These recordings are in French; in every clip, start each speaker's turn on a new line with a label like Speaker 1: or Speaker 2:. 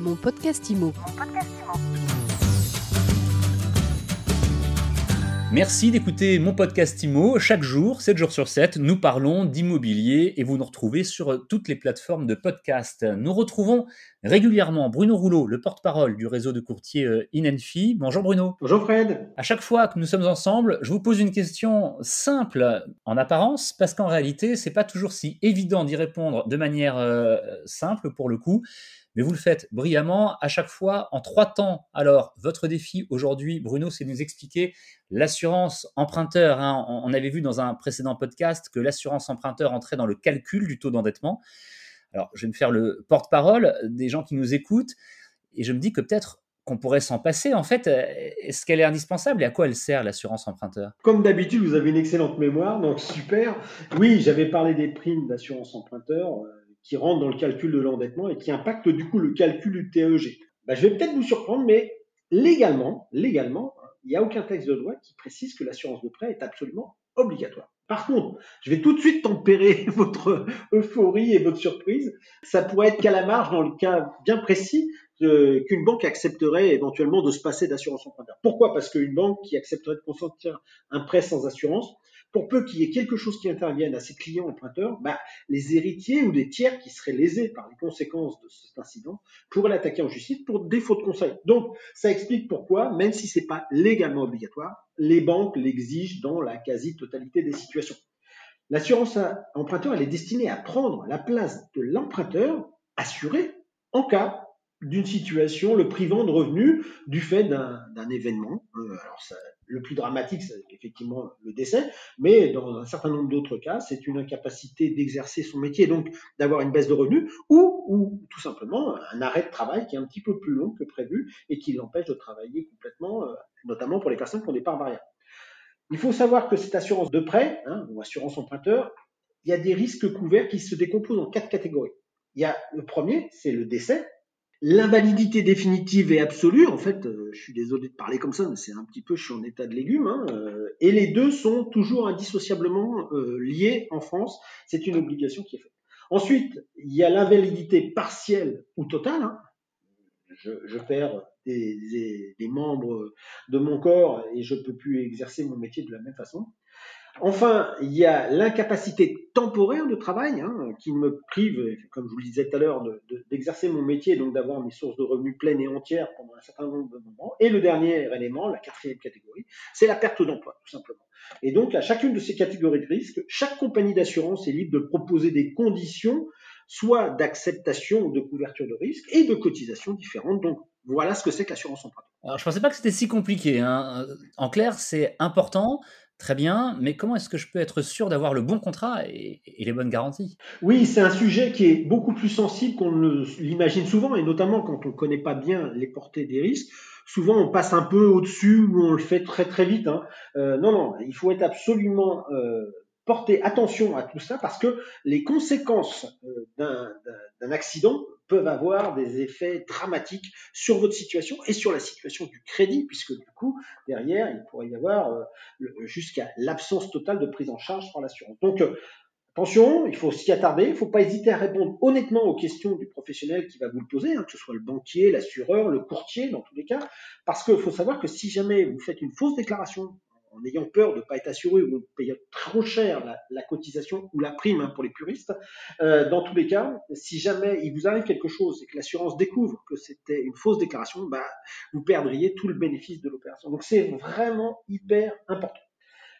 Speaker 1: Mon podcast IMO.
Speaker 2: Merci d'écouter mon podcast IMO. Chaque jour, 7 jours sur 7, nous parlons d'immobilier et vous nous retrouvez sur toutes les plateformes de podcast. Nous retrouvons régulièrement Bruno Rouleau, le porte-parole du réseau de courtiers euh, Inenfi. Bonjour Bruno.
Speaker 3: Bonjour Fred.
Speaker 2: À chaque fois que nous sommes ensemble, je vous pose une question simple en apparence parce qu'en réalité, c'est pas toujours si évident d'y répondre de manière euh, simple pour le coup mais vous le faites brillamment à chaque fois en trois temps. Alors, votre défi aujourd'hui, Bruno, c'est de nous expliquer l'assurance emprunteur. Hein. On avait vu dans un précédent podcast que l'assurance emprunteur entrait dans le calcul du taux d'endettement. Alors, je vais me faire le porte-parole des gens qui nous écoutent et je me dis que peut-être qu'on pourrait s'en passer. En fait, est-ce qu'elle est indispensable et à quoi elle sert l'assurance emprunteur?
Speaker 3: Comme d'habitude, vous avez une excellente mémoire, donc super. Oui, j'avais parlé des primes d'assurance emprunteur. Euh, qui rentre dans le calcul de l'endettement et qui impacte du coup le calcul du TEG. Ben, je vais peut-être vous surprendre, mais légalement, légalement, il n'y a aucun texte de loi qui précise que l'assurance de prêt est absolument obligatoire. Par contre, je vais tout de suite tempérer votre euphorie et votre surprise. Ça pourrait être qu'à la marge, dans le cas bien précis, qu'une banque accepterait éventuellement de se passer d'assurance emprunteur. Pourquoi? Parce qu'une banque qui accepterait de consentir un prêt sans assurance pour peu qu'il y ait quelque chose qui intervienne à ses clients emprunteurs, bah, les héritiers ou des tiers qui seraient lésés par les conséquences de cet incident pourraient l'attaquer en justice pour défaut de conseil. Donc, ça explique pourquoi, même si c'est pas légalement obligatoire, les banques l'exigent dans la quasi-totalité des situations. L'assurance emprunteur, elle est destinée à prendre la place de l'emprunteur assuré en cas d'une situation le privant de revenus du fait d'un événement. Euh, le plus dramatique, c'est effectivement le décès, mais dans un certain nombre d'autres cas, c'est une incapacité d'exercer son métier, donc d'avoir une baisse de revenus, ou, ou tout simplement un arrêt de travail qui est un petit peu plus long que prévu et qui l'empêche de travailler complètement, euh, notamment pour les personnes qui ont des parts variables. Il faut savoir que cette assurance de prêt, hein, ou assurance emprunteur, il y a des risques couverts qui se décomposent en quatre catégories. Il y a le premier, c'est le décès, L'invalidité définitive et absolue, en fait, euh, je suis désolé de parler comme ça, mais c'est un petit peu, je suis en état de légumes, hein, euh, et les deux sont toujours indissociablement euh, liés en France. C'est une obligation qui est faite. Ensuite, il y a l'invalidité partielle ou totale. Hein. Je, je, perds des, des, des, membres de mon corps et je peux plus exercer mon métier de la même façon. Enfin, il y a l'incapacité temporaire de travail hein, qui me prive, comme je vous le disais tout à l'heure, d'exercer mon métier, donc d'avoir mes sources de revenus pleines et entières pendant un certain nombre de moments. Et le dernier élément, la quatrième catégorie, c'est la perte d'emploi, tout simplement. Et donc, à chacune de ces catégories de risques, chaque compagnie d'assurance est libre de proposer des conditions, soit d'acceptation ou de couverture de risque, et de cotisations différentes. Donc, voilà ce que c'est que l'assurance emprunteur.
Speaker 2: Alors, je ne pensais pas que c'était si compliqué. Hein. En clair, c'est important. Très bien, mais comment est-ce que je peux être sûr d'avoir le bon contrat et, les bonnes garanties?
Speaker 3: Oui, c'est un sujet qui est beaucoup plus sensible qu'on ne l'imagine souvent, et notamment quand on ne connaît pas bien les portées des risques. Souvent, on passe un peu au-dessus ou on le fait très très vite. Hein. Euh, non, non, il faut être absolument euh, porter attention à tout ça parce que les conséquences euh, d'un accident peuvent avoir des effets dramatiques sur votre situation et sur la situation du crédit, puisque du coup, derrière, il pourrait y avoir euh, jusqu'à l'absence totale de prise en charge par l'assurance. Donc, euh, attention, il faut s'y attarder, il ne faut pas hésiter à répondre honnêtement aux questions du professionnel qui va vous le poser, hein, que ce soit le banquier, l'assureur, le courtier, dans tous les cas, parce qu'il faut savoir que si jamais vous faites une fausse déclaration en ayant peur de ne pas être assuré ou de payer trop cher la, cotisation ou la prime hein, pour les puristes. Euh, dans tous les cas, si jamais il vous arrive quelque chose et que l'assurance découvre que c'était une fausse déclaration, bah, vous perdriez tout le bénéfice de l'opération. Donc c'est vraiment hyper important.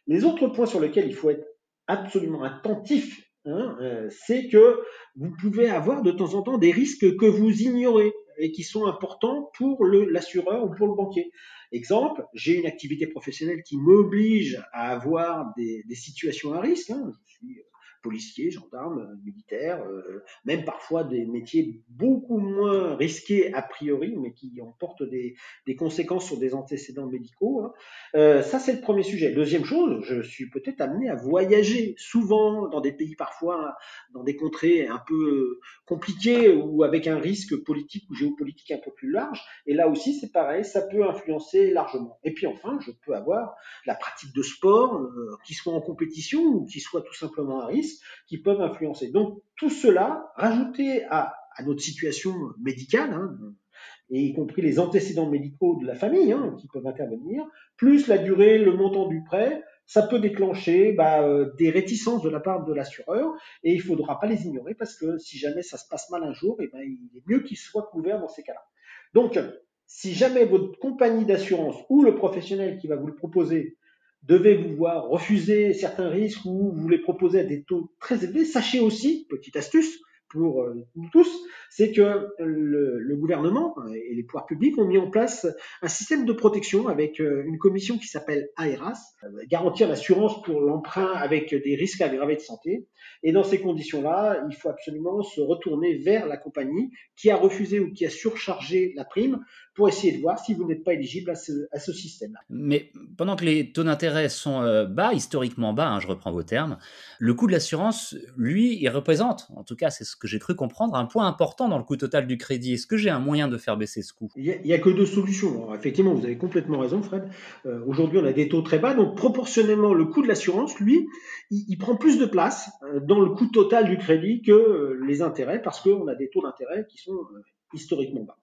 Speaker 3: Les autres points sur lesquels il faut être absolument attentif, hein, euh, c'est que vous pouvez avoir de temps en temps des risques que vous ignorez et qui sont importants pour l'assureur ou pour le banquier. Exemple, j'ai une activité professionnelle qui m'oblige à avoir des, situations à risque. Hein. Suis policiers, gendarmes, militaires, euh, même parfois des métiers beaucoup moins risqués a priori, mais qui emportent des, des conséquences sur des antécédents médicaux. Hein. Euh, ça, c'est le premier sujet. Deuxième chose, je suis peut-être amené à voyager souvent dans des pays parfois, dans des contrées un peu compliquées ou avec un risque politique ou géopolitique un peu plus large. Et là aussi, c'est pareil, ça peut influencer largement. Et puis enfin, je peux avoir la pratique de sport, euh, qui soit en compétition ou qui soit tout simplement à risque qui peuvent influencer. Donc tout cela, rajouté à, notre situation médicale, hein, et y compris les antécédents médicaux de la famille hein, qui peuvent intervenir, plus la durée, le montant du prêt, ça peut déclencher bah, euh, des réticences de la part de l'assureur et il ne faudra pas les ignorer parce que si jamais ça se passe mal un jour, ben, il est mieux qu'il soit couvert dans ces cas-là. Donc, si jamais votre compagnie d'assurance ou le professionnel qui va vous le proposer devait vous voir refuser certains risques ou vous les proposer à des taux très élevés, sachez aussi, petite astuce, pour euh, nous tous, c'est que le, gouvernement et les pouvoirs publics ont mis en place un système de protection avec euh, une commission qui s'appelle AERAS, euh, garantir l'assurance pour l'emprunt avec des risques aggravés de santé. Et dans ces conditions-là, il faut absolument se retourner vers la compagnie qui a refusé ou qui a surchargé la prime pour essayer de voir si vous n'êtes pas éligible à ce, système-là.
Speaker 2: Mais pendant que les taux d'intérêt sont bas, historiquement bas, hein, je reprends vos termes, le coût de l'assurance, lui, il représente, en tout cas c'est ce que j'ai cru comprendre, un point important dans le coût total du crédit. Est-ce que j'ai un moyen de faire baisser ce coût?
Speaker 3: Il n'y a, que deux solutions. effectivement, vous avez complètement raison, Fred. Euh, aujourd'hui, on a des taux très bas, donc proportionnellement, le coût de l'assurance, lui, il, prend plus de place euh, dans le coût total du crédit que les intérêts, parce qu'on a des taux d'intérêt qui sont historiquement bas.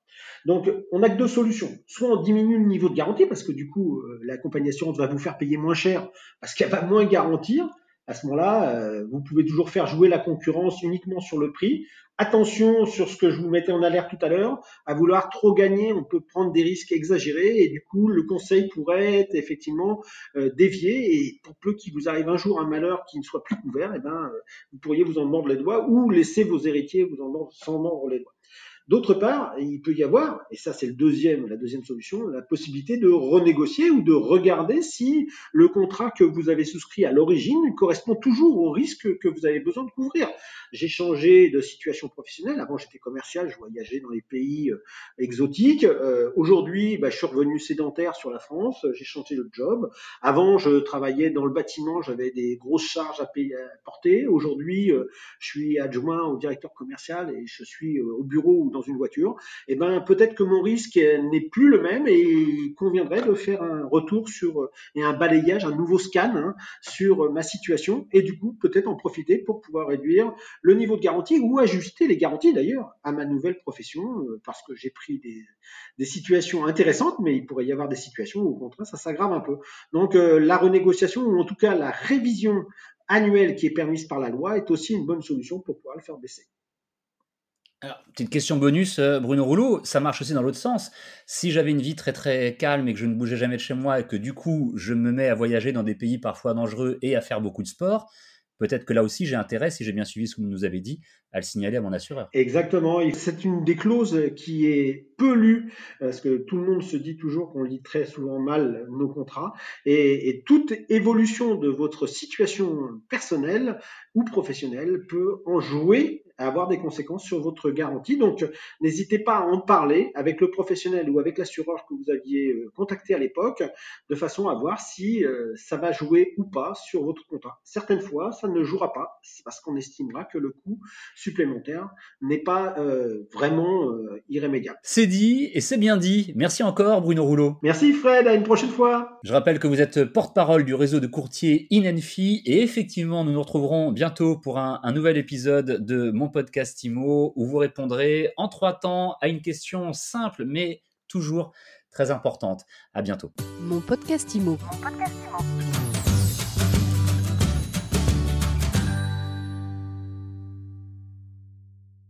Speaker 3: Donc, on n'a que deux solutions. Soit on diminue le niveau de garantie, parce que du coup, euh, la compagnie d'assurance va vous faire payer moins cher, parce qu'elle va moins garantir. À ce moment-là, euh, vous pouvez toujours faire jouer la concurrence uniquement sur le prix. Attention sur ce que je vous mettais en alerte tout à l'heure, à vouloir trop gagner, on peut prendre des risques exagérés et du coup, le conseil pourrait être effectivement euh, dévié et pour peu qu'il vous arrive un jour un malheur qui ne soit plus couvert, eh ben, vous pourriez vous en mordre les doigts ou laisser vos héritiers vous en mordre, sans mordre les doigts. D'autre part, il peut y avoir, et ça c'est le deuxième, la deuxième solution, la possibilité de renégocier ou de regarder si le contrat que vous avez souscrit à l'origine correspond toujours au risque que vous avez besoin de couvrir. J'ai changé de situation professionnelle. Avant j'étais commercial, je voyageais dans les pays euh, exotiques. Euh, aujourd'hui, bah, je suis revenu sédentaire sur la France. J'ai changé de job. Avant, je travaillais dans le bâtiment, j'avais des grosses charges à, payer, à porter. Aujourd'hui, euh, je suis adjoint au directeur commercial et je suis au bureau ou dans une voiture, et eh ben peut-être que mon risque n'est plus le même et il conviendrait de faire un retour sur et un balayage, un nouveau scan hein, sur ma situation et du coup peut-être en profiter pour pouvoir réduire le niveau de garantie ou ajuster les garanties d'ailleurs à ma nouvelle profession euh, parce que j'ai pris des, situations intéressantes, mais il pourrait y avoir des situations où au contraire ça s'aggrave un peu. Donc euh, la renégociation ou en tout cas la révision annuelle qui est permise par la loi est aussi une bonne solution pour pouvoir le faire baisser.
Speaker 2: Alors, petite question bonus, euh, Bruno Rouleau, ça marche aussi dans l'autre sens. Si j'avais une vie très très calme et que je ne bougeais jamais de chez moi et que du coup je me mets à voyager dans des pays parfois dangereux et à faire beaucoup de sport, peut-être que là aussi j'ai intérêt, si j'ai bien suivi ce que vous nous avez dit, à le signaler à mon assureur.
Speaker 3: Exactement, c'est une des clauses qui est peu lue, parce que tout le monde se dit toujours qu'on lit très souvent mal nos contrats, et, et toute évolution de votre situation personnelle ou professionnelle peut en jouer à avoir des conséquences sur votre garantie. Donc, n'hésitez pas à en parler avec le professionnel ou avec l'assureur que vous aviez euh, contacté à l'époque, de façon à voir si euh, ça va jouer ou pas sur votre contrat. Certaines fois, ça ne jouera pas, c'est parce qu'on estimera que le coût supplémentaire n'est pas euh, vraiment irrémédiable.
Speaker 2: C'est dit et c'est bien dit. Merci encore, Bruno Rouleau.
Speaker 3: Merci, Fred. À une prochaine fois.
Speaker 2: Je rappelle que vous êtes porte-parole du réseau de courtiers INENFI et effectivement, nous nous retrouverons bientôt pour un, un nouvel épisode de Mon podcast IMO où vous répondrez en trois temps à une question simple mais toujours très importante. À bientôt.
Speaker 1: Mon podcast IMO. Mon podcast IMO.